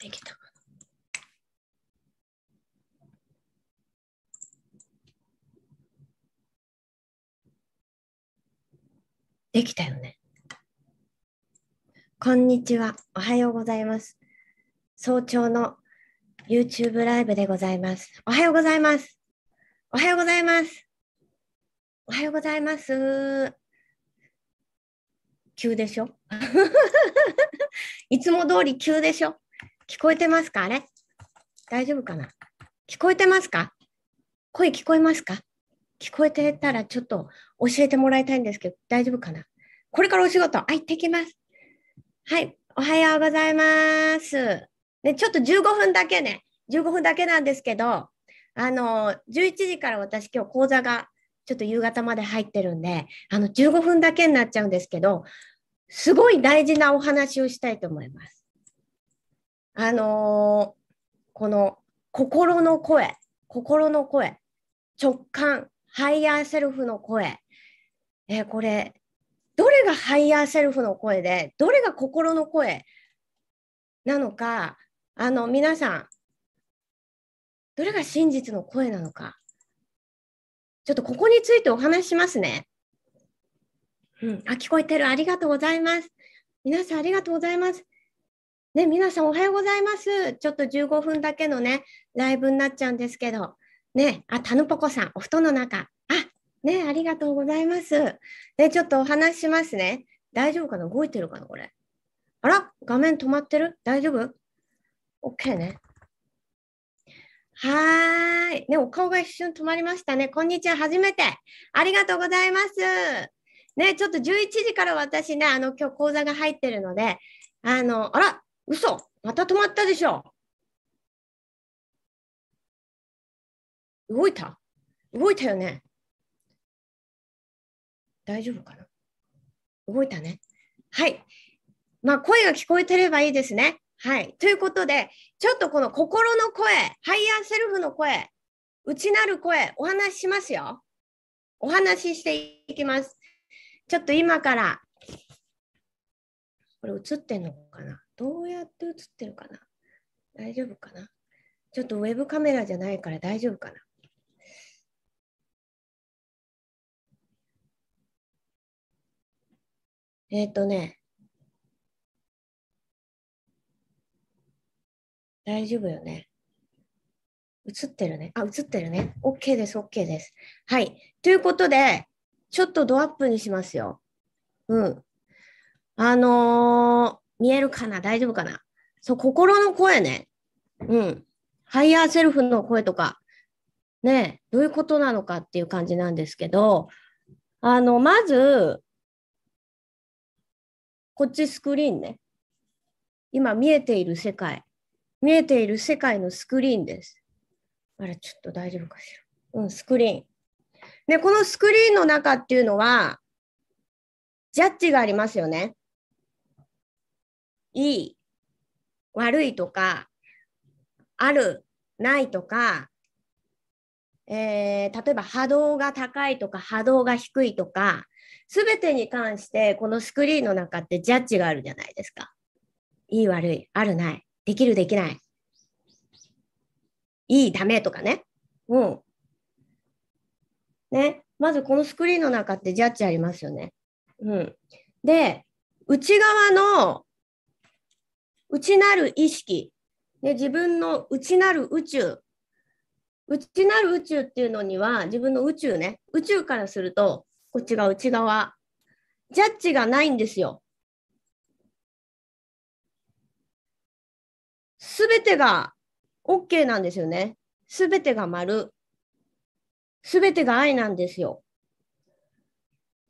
できた。できたよね。こんにちは。おはようございます。早朝の YouTube ライブでございます。おはようございます。おはようございます。おはようございます。急でしょ？いつも通り急でしょ？聞こえてますか？あれ？大丈夫かな？聞こえてますか？声聞こえますか？聞こえてたらちょっと教えてもらいたいんですけど、大丈夫かな？これからお仕事、はい、行ってきます。はい、おはようございます。ね、ちょっと15分だけね、15分だけなんですけど、あの、11時から私今日講座がちょっと夕方まで入ってるんで、あの、15分だけになっちゃうんですけど、すごい大事なお話をしたいと思います。あのーこの心の声、心の声、直感、ハイヤーセルフの声、えーこれ、どれがハイヤーセルフの声で、どれが心の声なのか、あの、皆さん、どれが真実の声なのか、ちょっとここについてお話ししますね。うん、あ、聞こえてる。ありがとうございます。皆さんありがとうございます。ね、皆さんおはようございます。ちょっと15分だけのね、ライブになっちゃうんですけど、ね、あ、たぬぽこさん、お布団の中。あ、ね、ありがとうございます。ね、ちょっとお話しますね。大丈夫かな？動いてるかなこれ。あら画面止まってる？大丈夫 ?OK ね。はーい。ね、お顔が一瞬止まりましたね。こんにちは。初めて。ありがとうございます。ね、ちょっと11時から私ね、あの、今日講座が入ってるので、あの、あら嘘また止まったでしょ動いた動いたよね大丈夫かな動いたね。はい。まあ、声が聞こえてればいいですね。はい。ということで、ちょっとこの心の声、ハイヤーセルフの声、内なる声、お話ししますよ。お話ししていきます。ちょっと今から、これ映ってんのかなどうやって映ってるかな？大丈夫かな？ちょっとウェブカメラじゃないから大丈夫かな？えっ、とね、大丈夫よね。映ってるね。あ、映ってるね。OK です、OK です。はい。ということで、ちょっとドアップにしますよ。うん。あの見えるかな？大丈夫かな？そう、心の声ね。うん。ハイヤーセルフの声とか、ね、どういうことなのかっていう感じなんですけど、あの、まず、こっちスクリーンね。今見えている世界。見えている世界のスクリーンです。あれ、ちょっと大丈夫かしら？うん、スクリーン。で、このスクリーンの中っていうのは、ジャッジがありますよね。いい、悪いとか、ある、ないとか、えー例えば波動が高いとか波動が低いとか、すべてに関してこのスクリーンの中ってジャッジがあるじゃないですか。いい悪い、あるない、できるできない。いいダメとかね。うん。ね。まずこのスクリーンの中ってジャッジありますよね。うん。で、内側の内なる意識、ね、自分の内なる宇宙、内なる宇宙っていうのには自分の宇宙ね、宇宙からするとこっちが内側、ジャッジがないんですよ。すべてが OK なんですよね。すべてが丸。すべてが愛なんですよ。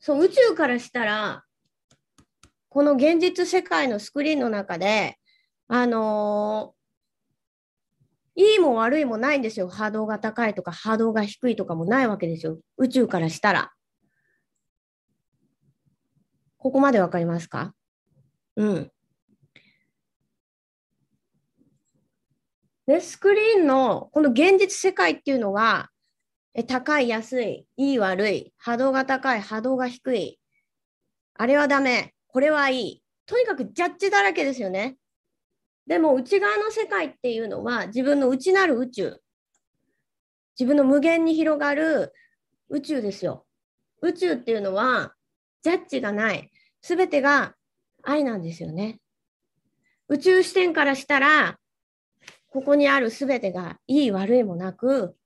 そう、宇宙からしたら、この現実世界のスクリーンの中で、あのいいも悪いもないんですよ。波動が高いとか波動が低いとかもないわけですよ。宇宙からしたら。ここまでわかりますか？うん。で、スクリーンのこの現実世界っていうのは、え高い、安い、いい、悪い、波動が高い、波動が低い、あれはダメ、これはいい。とにかくジャッジだらけですよね。でも内側の世界っていうのは自分の内なる宇宙。自分の無限に広がる宇宙ですよ。宇宙っていうのはジャッジがない。すべてが愛なんですよね。宇宙視点からしたら、ここにあるすべてがいい悪いもなく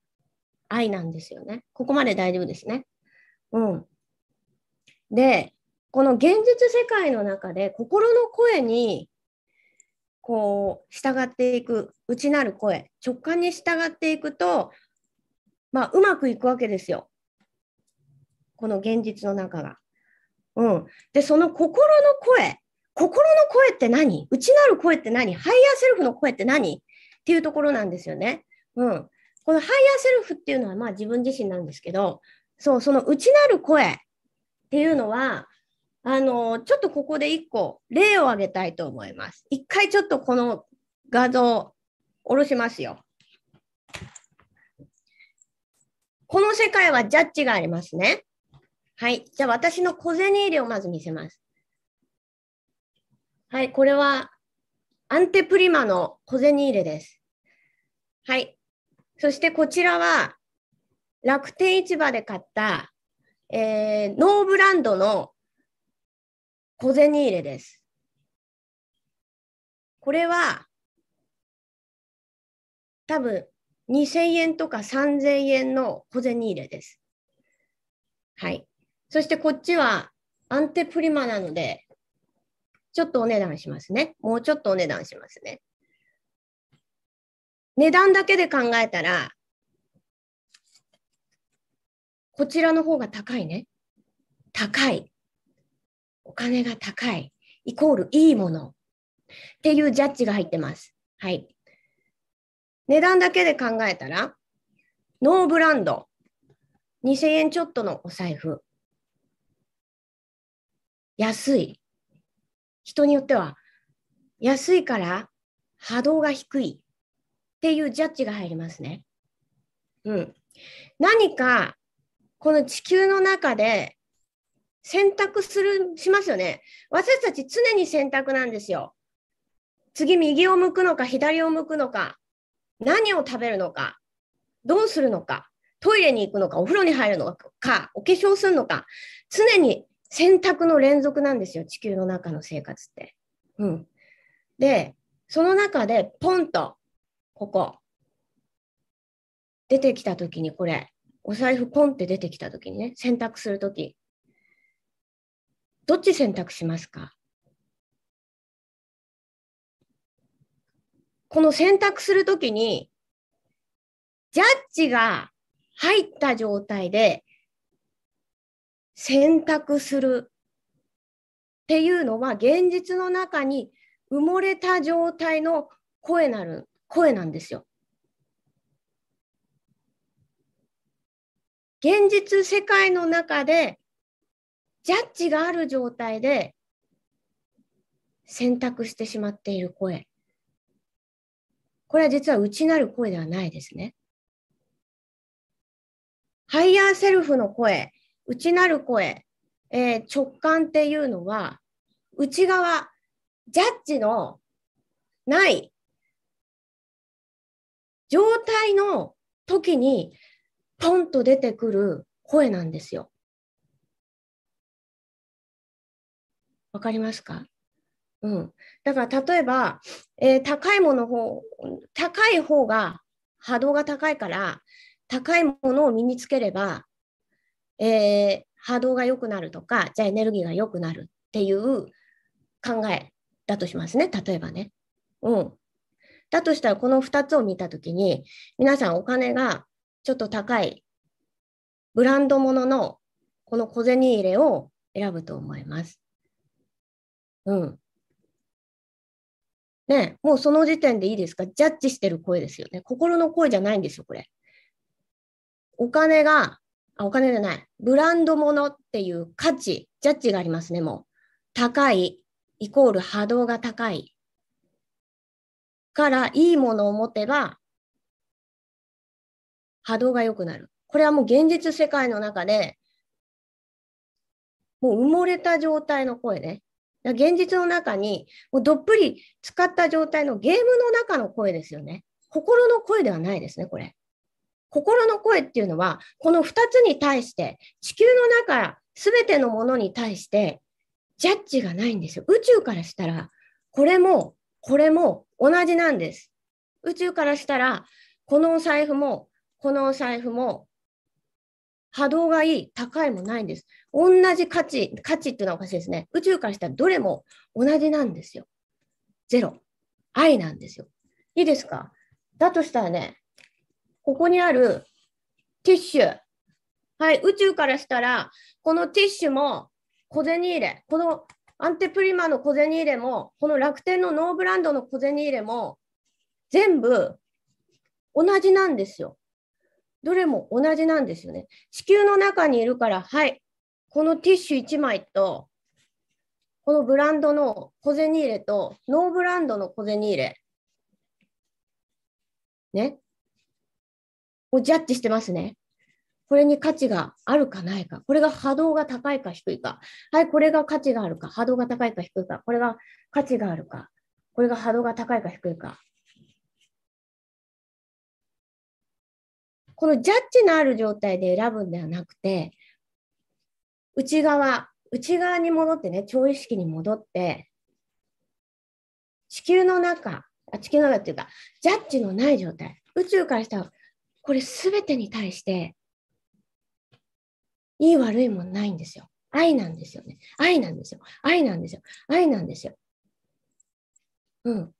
愛なんですよね。ここまで大丈夫ですね。うん。で、この現実世界の中で心の声にこう従っていく内なる声。直感に従っていくと、まあ、うまくいくわけですよ。この現実の中が。うん、でその心の声。心の声って何？内なる声って何？ハイヤーセルフの声って何？っていうところなんですよね。うん、このハイヤーセルフっていうのはまあ自分自身なんですけどそうその内なる声っていうのはあのちょっとここで1個例を挙げたいと思います。一回ちょっとこの画像下ろしますよ。この世界はジャッジがありますね。はい。じゃあ私の小銭入れをまず見せます。はい。これはアンテプリマの小銭入れです。はい。そしてこちらは楽天市場で買った、えー、ノーブランドの小銭入れです。これは多分2000円とか3000円の小銭入れです。はい。そしてこっちはアンテプリマなので、ちょっとお値段しますね。もうちょっとお値段しますね。値段だけで考えたら、こちらの方が高いね。高い。お金が高い。イコールいいもの。っていうジャッジが入ってます。はい。値段だけで考えたら、ノーブランド。2000円ちょっとのお財布。安い。人によっては、安いから波動が低いっていうジャッジが入りますね。うん。何か、この地球の中で選択する、しますよね。私たち常に選択なんですよ。次右を向くのか左を向くのか、何を食べるのか、どうするのか、トイレに行くのか、お風呂に入るのか、お化粧するのか、常に選択の連続なんですよ、地球の中の生活って。うん。で、その中でポンと、ここ、出てきたときにこれ、お財布ポンって出てきたときにね、選択するとき、どっち選択しますか？この選択するときに、ジャッジが入った状態で選択するっていうのは現実の中に埋もれた状態の声なる声なんですよ。現実世界の中でジャッジがある状態で選択してしまっている声。これは実は内なる声ではないですね。ハイヤーセルフの声内なる声、えー、直感っていうのは、内側、ジャッジのない状態の時に、ポンと出てくる声なんですよ。わかりますか？うん。だから例えば、えー、高いもの方、高い方が波動が高いから、高いものを身につければ、えー、波動が良くなるとか、じゃあエネルギーが良くなるっていう考えだとしますね、例えばね。うん。だとしたら、この2つを見たときに、皆さんお金がちょっと高いブランド物ののこの小銭入れを選ぶと思います。うん。ね、もうその時点でいいですか？ジャッジしてる声ですよね。心の声じゃないんですよ、これ。お金があ、お金じゃない。ブランド物っていう価値、ジャッジがありますね、もう。高い、イコール波動が高い。から、いいものを持てば、波動が良くなる。これはもう現実世界の中で、もう埋もれた状態の声ね。現実の中に、もうどっぷり使った状態のゲームの中の声ですよね。心の声ではないですね、これ。心の声っていうのは、この2つに対して、地球の中すべてのものに対してジャッジがないんですよ。宇宙からしたら、これも、これも同じなんです。宇宙からしたら、このお財布も、このお財布も、波動がいい、高いもないんです。同じ価値、価値っていうのはおかしいですね。宇宙からしたらどれも同じなんですよ。ゼロ。愛なんですよ。いいですか？だとしたらね、ここにあるティッシュ。はい、宇宙からしたら、このティッシュも小銭入れ、このアンテプリマの小銭入れも、この楽天のノーブランドの小銭入れも、全部同じなんですよ。どれも同じなんですよね。地球の中にいるから、はい、このティッシュ1枚と、このブランドの小銭入れと、ノーブランドの小銭入れ。ね？をジャッジしてますね。これに価値があるかないか。これが波動が高いか低いか。はい、これが価値があるか。波動が高いか低いか。これが価値があるか。これが波動が高いか低いか。このジャッジのある状態で選ぶんではなくて、内側、内側に戻ってね、超意識に戻って、地球の中、あ地球の中っていうか、ジャッジのない状態、宇宙からしたら、これすべてに対して、いい悪いもないんですよ。愛なんですよね。愛なんですよ。愛なんですよ。愛なんですよ。うん。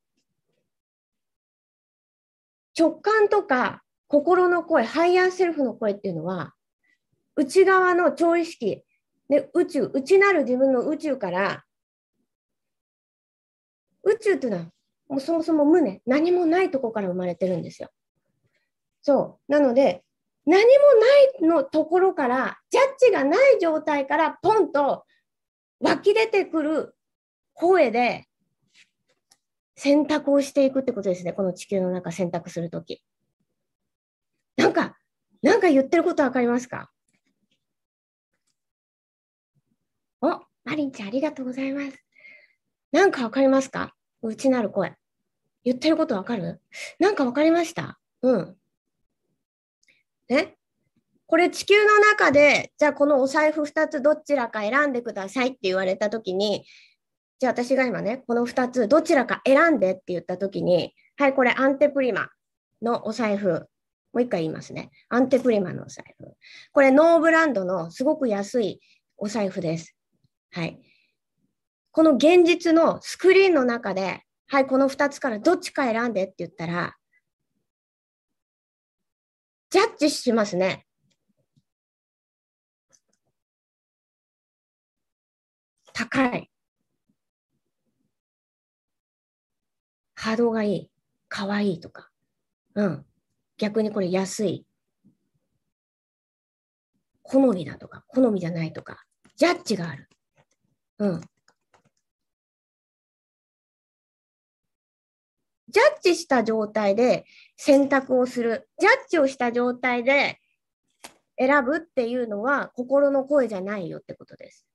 直感とか心の声、ハイヤーセルフの声っていうのは、内側の超意識、で宇宙、内なる自分の宇宙から、宇宙っていうのは、もうそもそも無ね、何もないとこから生まれてるんですよ。そう。なので、何もないのところから、ジャッジがない状態からポンと湧き出てくる声で選択をしていくってことですね。この地球の中選択するとき。なんか、なんか言ってることわかりますか？お、マリンちゃんありがとうございます。なんかわかりますか？内なる声。言ってることわかる？なんかわかりました？うん。ねこれ地球の中で、じゃあこのお財布2つどちらか選んでくださいって言われたときに、じゃあ私が今ね、この2つどちらか選んでって言ったときに、はい、これアンテプリマのお財布。もう一回言いますね。アンテプリマのお財布。これノーブランドのすごく安いお財布です。はい。この現実のスクリーンの中で、はい、この2つからどっちか選んでって言ったら、ジャッジしますね。高い。波動がいい。かわいいとか。うん。逆にこれ安い。好みだとか、好みじゃないとか、ジャッジがある。うん。ジャッジした状態で選択をする。ジャッジをした状態で選ぶっていうのは心の声じゃないよってことです。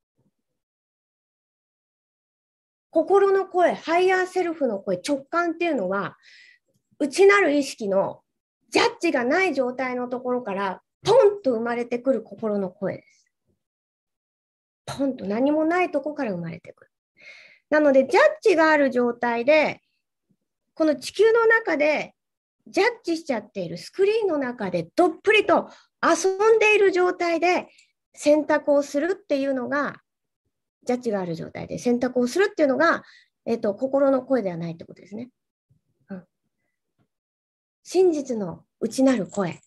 心の声、ハイヤーセルフの声、直感っていうのは、内なる意識のジャッジがない状態のところから、ポンと生まれてくる心の声です。ポンと何もないとこから生まれてくる。なので、ジャッジがある状態で、この地球の中でジャッジしちゃっているスクリーンの中でどっぷりと遊んでいる状態で選択をするっていうのが、ジャッジがある状態で選択をするっていうのが、えっと、心の声ではないってことですね。うん真実の内なる声、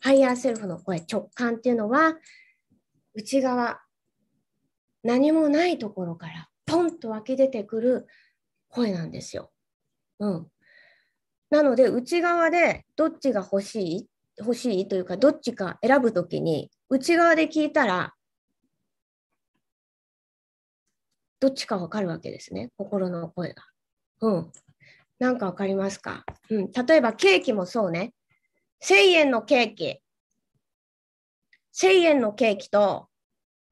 ハイヤーセルフの声、直感っていうのは、内側、何もないところからポンと湧き出てくる声なんですよ。うん。なので、内側でどっちが欲しい？欲しいというか、どっちか選ぶときに、内側で聞いたら、どっちかわかるわけですね。心の声が。うん。なんかわかりますか？うん。例えばケーキもそうね。1000円のケーキ。1000円のケーキと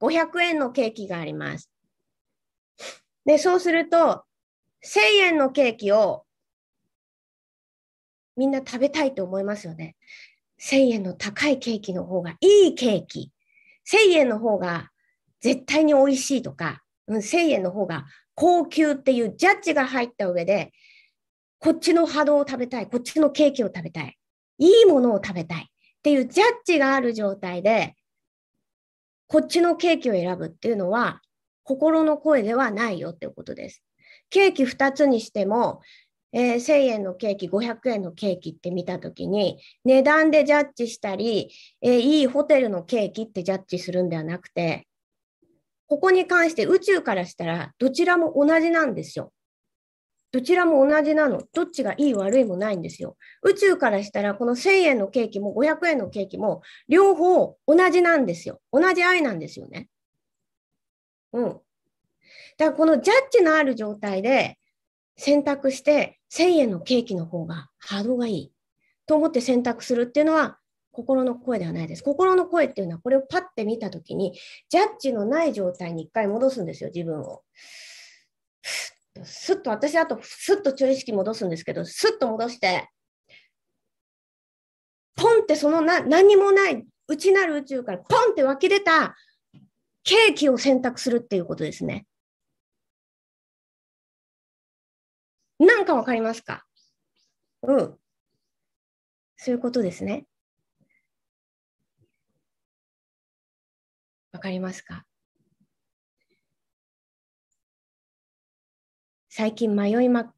500円のケーキがあります。で、そうすると、1000円のケーキをみんな食べたいと思いますよね。1000円の高いケーキの方がいいケーキ。1000円の方が絶対に美味しいとか、うん、1000円の方が高級っていうジャッジが入った上で、こっちの波動を食べたい、こっちのケーキを食べたい、いいものを食べたいっていうジャッジがある状態で、こっちのケーキを選ぶっていうのは、心の声ではないよっていうことです。ケーキ2つにしても、えー、1000円のケーキ、500円のケーキって見たときに、値段でジャッジしたり、えー、いいホテルのケーキってジャッジするんではなくて、ここに関して宇宙からしたらどちらも同じなんですよ。どちらも同じなの。どっちがいい悪いもないんですよ。宇宙からしたらこの1000円のケーキも500円のケーキも両方同じなんですよ。同じ愛なんですよね。うん。だからこのジャッジのある状態で選択して1000円のケーキの方が波動がいいと思って選択するっていうのは心の声ではないです。心の声っていうのはこれをパッて見たときにジャッジのない状態に一回戻すんですよ、自分を。すっと、私あとすっと注意識戻すんですけど、すっと戻して、ポンってそのな何もない内なる宇宙からポンって湧き出たケーキを選択するっていうことですね。なんかわかりますかうん。そういうことですね。わかりますか最近迷いま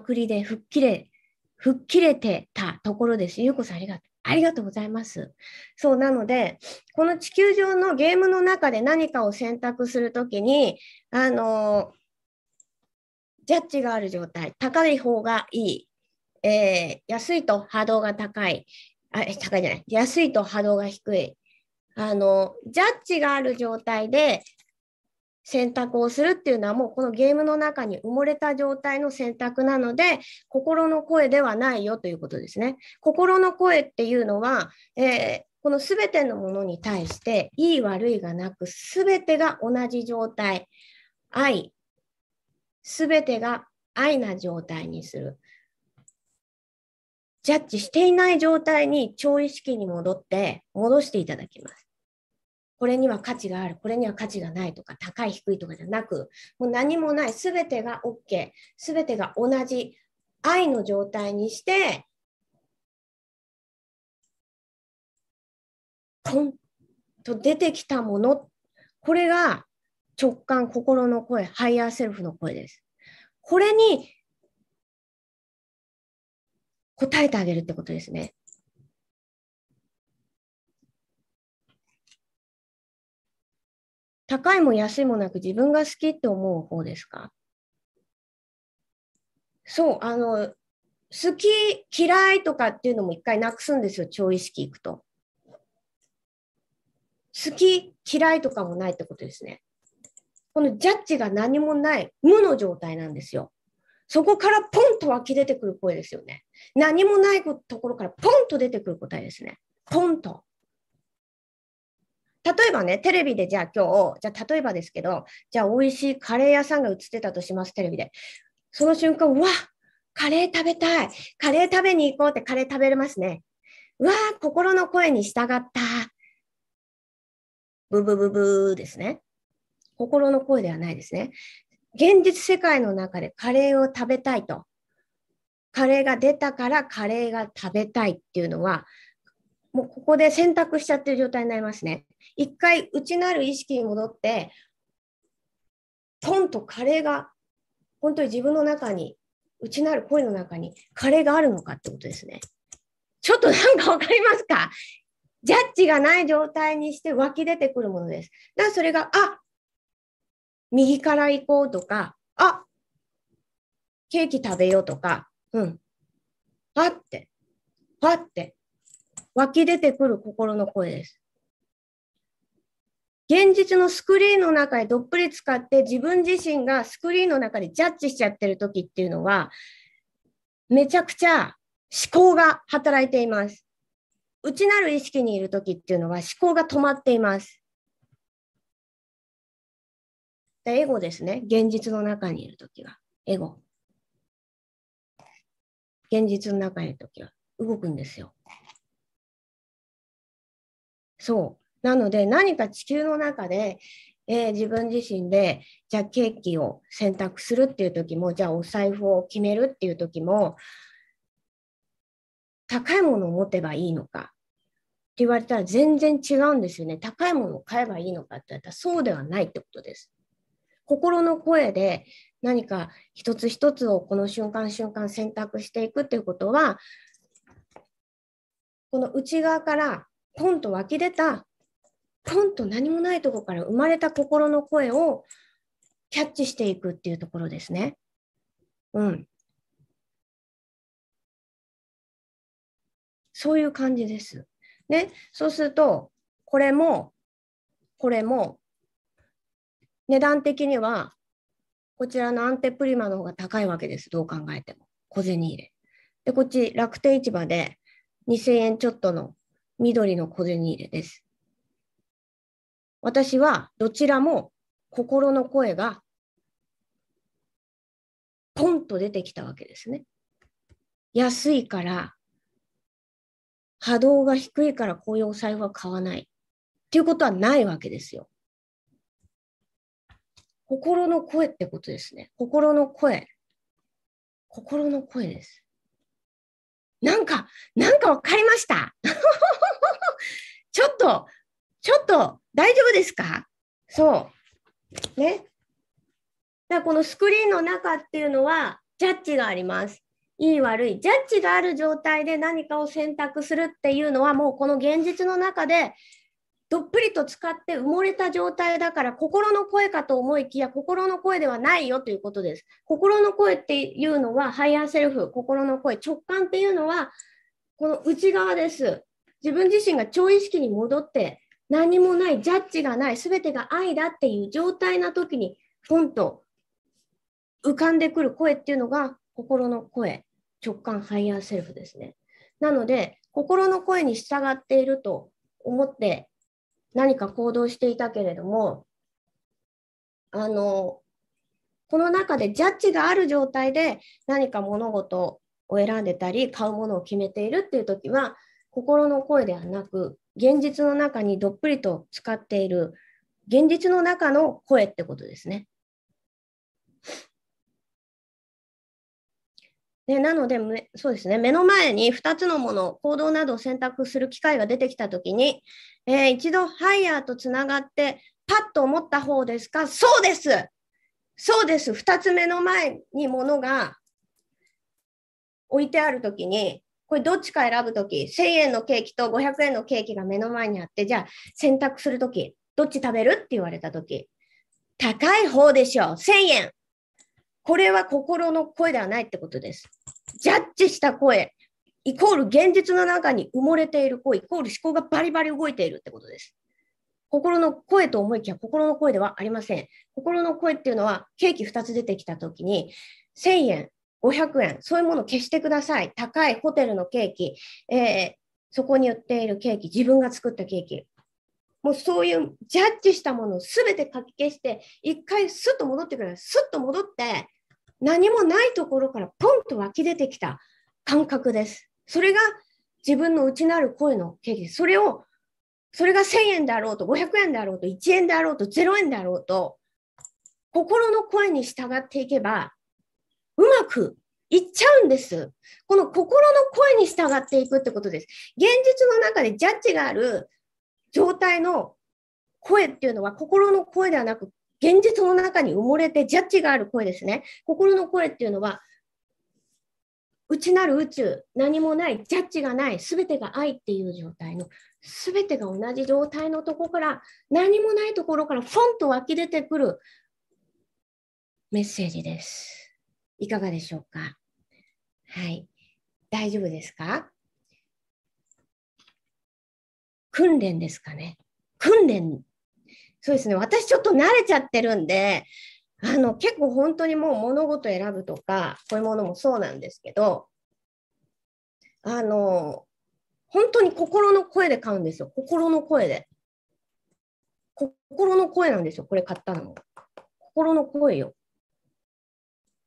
くりで吹っ切れ、吹っ切れてたところです。ゆうこさんありがとう。ありがとうございます。そう、なので、この地球上のゲームの中で何かを選択するときに、あのジャッジがある状態、高い方がいい、えー、安いと波動が高い、あ、高いじゃない、安いと波動が低い、あの、ジャッジがある状態で選択をするっていうのはもうこのゲームの中に埋もれた状態の選択なので、心の声ではないよということですね。心の声っていうのは、えー、このすべてのものに対して、いい悪いがなく、すべてが同じ状態、愛、すべてが愛な状態にする。ジャッジしていない状態に超意識に戻って戻していただきます。これには価値がある、これには価値がないとか、高い低いとかじゃなく、もう何もない、すべてが OK、すべてが同じ。愛の状態にして、ポンと出てきたもの、これが直感、心の声、ハイヤーセルフの声です。これに答えてあげるってことですね。高いも安いもなく自分が好きって思う方ですか？そう、あの、好き、嫌いとかっていうのも一回なくすんですよ、超意識いくと。好き、嫌いとかもないってことですね。このジャッジが何もない無の状態なんですよ。そこからポンと湧き出てくる声ですよね。何もないところからポンと出てくる答えですね。ポンと。例えばね、テレビでじゃあ今日、じゃあ例えばですけど、じゃあ美味しいカレー屋さんが映ってたとします、テレビで。その瞬間、うわカレー食べたい。カレー食べに行こうってカレー食べれますね。うわ心の声に従った。ブブブブーですね。心の声ではないですね。現実世界の中でカレーを食べたいと。カレーが出たからカレーが食べたいっていうのは、もうここで選択しちゃってる状態になりますね。一回内なる意識に戻って、ポンとカレーが、本当に自分の中に、内なる声の中にカレーがあるのかってことですね。ちょっとなんかわかりますか？ジャッジがない状態にして湧き出てくるものです。だからそれが、あ右から行こうとか、あケーキ食べようとか、うん。パって、パって、湧き出てくる心の声です。現実のスクリーンの中でどっぷり使って自分自身がスクリーンの中でジャッジしちゃってる時っていうのは、めちゃくちゃ思考が働いています。内なる意識にいる時っていうのは思考が止まっています。エゴですね。現実の中にいるときは。エゴ。現実の中にいるときは動くんですよ。そう。なので何か地球の中でえー、自分自身で、じゃあケーキを選択するっていう時も、じゃあお財布を決めるっていう時も、高いものを持てばいいのかって言われたら全然違うんですよね。高いものを買えばいいのかって言ったらそうではないってことです。心の声で何か一つ一つをこの瞬間瞬間選択していくっていうことは、この内側からポンと湧き出たポンと何もないところから生まれた心の声をキャッチしていくっていうところですね。うん。そういう感じです。ね、そうすると、これも、これも、値段的には、こちらのアンテプリマの方が高いわけです。どう考えても。小銭入れ。で、こっち楽天市場で2000円ちょっとの緑の小銭入れです。私はどちらも心の声がポンと出てきたわけですね。安いから波動が低いからこういうお財布は買わないっていうことはないわけですよ。心の声ってことですね。心の声。心の声です。なんか、なんかわかりました。ちょっと、ちょっと大丈夫ですか？そう。ね。だからこのスクリーンの中っていうのはジャッジがあります。いい悪い。ジャッジがある状態で何かを選択するっていうのはもうこの現実の中でどっぷりと浸かって埋もれた状態だから心の声かと思いきや心の声ではないよということです。心の声っていうのはハイヤーセルフ、心の声、直感っていうのはこの内側です。自分自身が超意識に戻って何もない、ジャッジがない、すべてが愛だっていう状態な時にポンと浮かんでくる声っていうのが心の声。直感ハイヤーセルフですね。なので、心の声に従っていると思って何か行動していたけれども、あの、この中でジャッジがある状態で何か物事を選んでたり、買うものを決めているっていう時は、心の声ではなく、現実の中にどっぷりと使っている、現実の中の声ってことですね。でなので、そうですね、目の前に2つのもの、行動などを選択する機会が出てきたときに、えー、一度ハイヤーとつながって、パッと思った方ですか？そうですそうです !2 つ目の前にものが置いてあるときに、これどっちか選ぶとき、1000円のケーキと500円のケーキが目の前にあって、じゃあ選択するとき、どっち食べるって言われたとき、高い方でしょう。1000円。これは心の声ではないってことです。ジャッジした声、イコール現実の中に埋もれている声、イコール思考がバリバリ動いているってことです。心の声と思いきや心の声ではありません。心の声っていうのはケーキ2つ出てきたときに1000円、500円、そういうものを消してください。高いホテルのケーキ、えー、そこに売っているケーキ、自分が作ったケーキ。もうそういうジャッジしたものを全て書き消して、一回スッと戻ってくる。スッと戻って、何もないところからポンと湧き出てきた感覚です。それが自分の内なる声の経験。それを、それが1000円であろうと、500円であろうと、1円であろうと、0円であろうと、心の声に従っていけば、うまくいっちゃうんです。この心の声に従っていくってことです。現実の中でジャッジがある状態の声っていうのは心の声ではなく現実の中に埋もれてジャッジがある声ですね。心の声っていうのは、内なる宇宙、何もない、ジャッジがない、すべてが愛っていう状態の、すべてが同じ状態のとこから、何もないところからフォンと湧き出てくるメッセージです。いかがでしょうか？はい。大丈夫ですか？訓練ですかね？訓練そうですね、私ちょっと慣れちゃってるんで、あの結構本当にもう物事選ぶとか、こういうものもそうなんですけど、あの、本当に心の声で買うんですよ。心の声で。心の声なんですよ。これ買ったのも。心の声よ。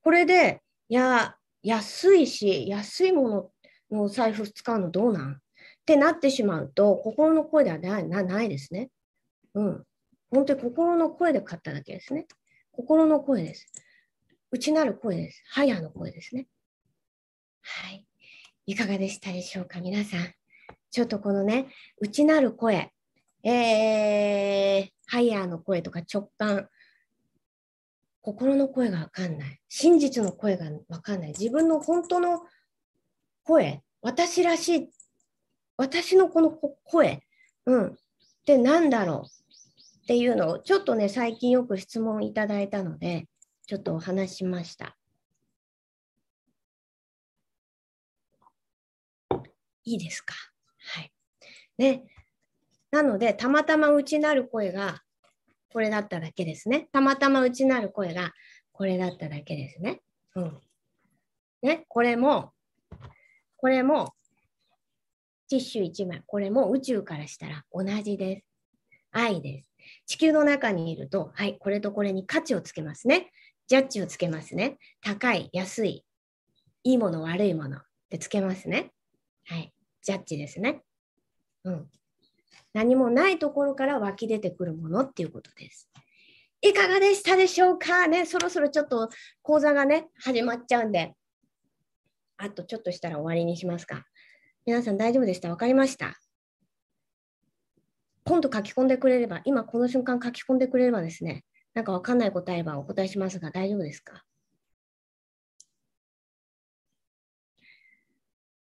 これで、いや、安いし、安いもののお財布使うのどうなん？ってなってしまうと、心の声ではないないですね。うん。本当に心の声で買っただけですね。心の声です。内なる声です。ハヤの声ですね。はい。いかがでしたでしょうか、皆さん。ちょっとこのね、内なる声、えー、ハイヤーの声とか直感、心の声がわかんない。真実の声がわかんない。自分の本当の声、私らしい、私のこの声、うん、って何だろうっていうのを、ちょっとね、最近よく質問いただいたので、ちょっとお話しました。いいですか？はい。ね。なので、たまたま内なる声がこれだっただけですね。たまたま内なる声がこれだっただけですね。うん。ね、これも、これも、ティッシュ1枚、これも宇宙からしたら同じです。愛です。地球の中にいると、はい、これとこれに価値をつけますね。ジャッジをつけますね。高い、安い、いいもの、悪いものってつけますね。はい、ジャッジですね。うん。何もないところから湧き出てくるものっていうことです。いかがでしたでしょうか？ね、そろそろちょっと講座がね、始まっちゃうんで、あとちょっとしたら終わりにしますか。皆さん大丈夫でした？わかりました？今度書き込んでくれれば、今この瞬間書き込んでくれればですね、なんかわかんない答えはお答えしますが大丈夫ですか？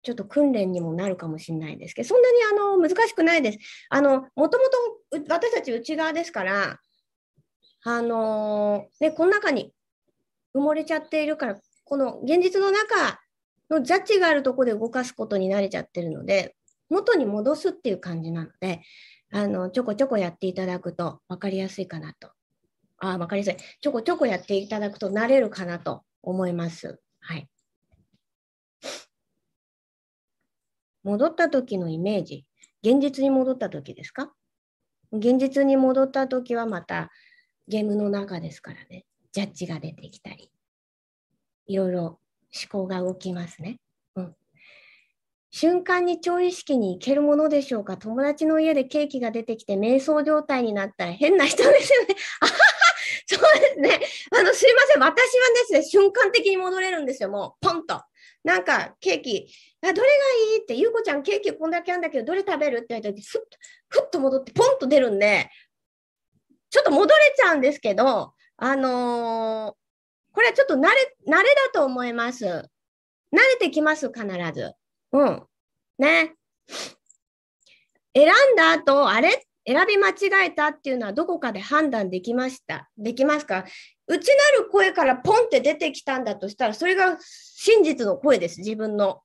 ちょっと訓練にもなるかもしれないですけど、そんなにあの難しくないです。あの、もともと私たち内側ですから、あのね、この中に埋もれちゃっているから、この現実の中のジャッジがあるところで動かすことに慣れちゃってるので、元に戻すっていう感じなので、あのちょこちょこやっていただくと分かりやすいかなと。あ、分かりやすい。ちょこちょこやっていただくと慣れるかなと思います。はい。戻った時のイメージ、現実に戻った時ですか？現実に戻った時はまたゲームの中ですからね、ジャッジが出てきたり、いろいろ思考が動きますね。うん、瞬間に超意識に行けるものでしょうか？友達の家でケーキが出てきて瞑想状態になったら変な人ですよね。そうですね。あの、すいません。私はですね、瞬間的に戻れるんですよ。もう、ポンと。なんか、ケーキ、あどれがいいって、ゆうこちゃんケーキこんだけあるんだけど、どれ食べるって言われて、ふっと、ふっと戻って、ポンと出るんで、ちょっと戻れちゃうんですけど、あのー、これはちょっと慣れ、慣れだと思います。慣れてきます、必ず。うん。ね。選んだ後、あれ？選び間違えたっていうのはどこかで判断できました？できますか？内なる声からポンって出てきたんだとしたら、それが真実の声です、自分の。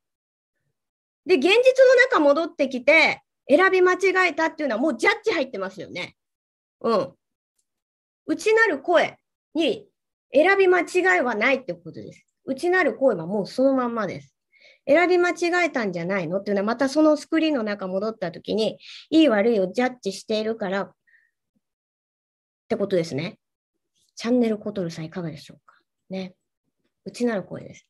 で、現実の中戻ってきて、選び間違えたっていうのはもうジャッジ入ってますよね。うん。内なる声に選び間違いはないってことです。内なる声はもうそのまんまです。選び間違えたんじゃないのっていうのはまたそのスクリーンの中戻った時にいい悪いをジャッジしているからってことですね。チャンネルコトルさんいかがでしょうかね。内なる声です。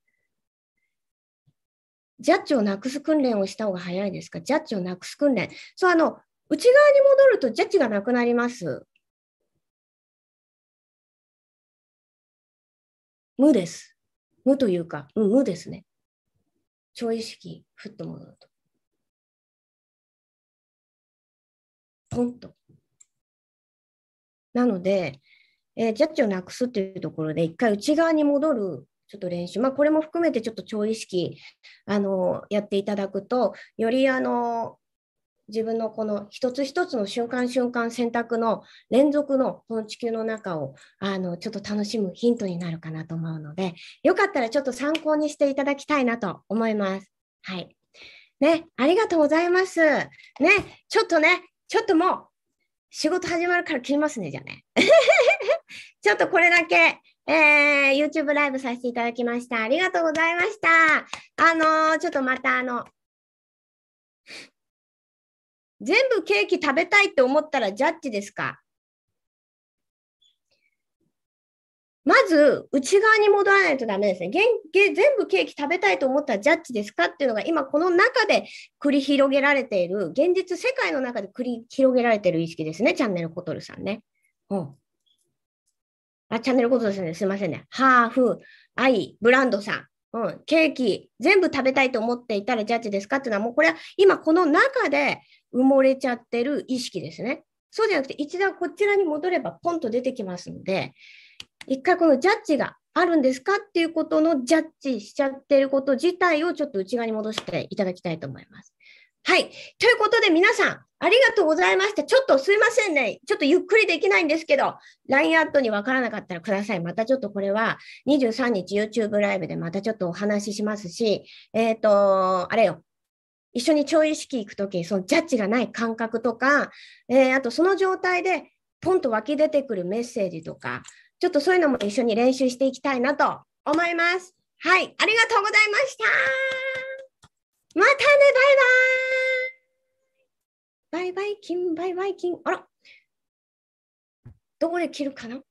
ジャッジをなくす訓練をした方が早いですか？ジャッジをなくす訓練。そう、あの、内側に戻るとジャッジがなくなります。無です。無というか、うん、無ですね。超意識、ふっと戻ると。ポンと。なので、えー、ジャッジをなくすっていうところで、一回内側に戻るちょっと練習、まあ、これも含めてちょっと超意識あのやっていただくと、よりあの自分のこの一つ一つの瞬間瞬間選択の連続のこの地球の中をあのちょっと楽しむヒントになるかなと思うので、よかったらちょっと参考にしていただきたいなと思います。はい。ね、ありがとうございます。ね、ちょっとね、ちょっともう仕事始まるから切りますね、じゃあね。ちょっとこれだけ、えー、YouTube ライブさせていただきました。ありがとうございました。あのー、ちょっとまたあの、全部ケーキ食べたいって思ったらジャッジですか？まず内側に戻らないとダメですね。全部ケーキ食べたいと思ったらジャッジですかっていうのが今この中で繰り広げられている、現実世界の中で繰り広げられている意識ですね、チャンネルコトルさんね。うん。あ、チャンネルことですね。すいませんね。ハーフ、アイ、ブランドさん。うん、ケーキ、全部食べたいと思っていたらジャッジですかっていうのは、もうこれは今この中で埋もれちゃってる意識ですね。そうじゃなくて、一度こちらに戻ればポンと出てきますので、一回このジャッジがあるんですかっていうことのジャッジしちゃってること自体をちょっと内側に戻していただきたいと思います。はい。ということで皆さん、ありがとうございました。ちょっとすいませんね。ちょっとゆっくりできないんですけど、LINE アットにわからなかったらください。またちょっとこれは23日 YouTube ライブでまたちょっとお話ししますし、えっ、ー、と、あれよ。一緒に超意識行くとき、そのジャッジがない感覚とか、えー、あとその状態でポンと湧き出てくるメッセージとか、ちょっとそういうのも一緒に練習していきたいなと思います。はい、ありがとうございました。またね、バイバイ。バイバイキン、バイバイキン。あら、どこで切るかな？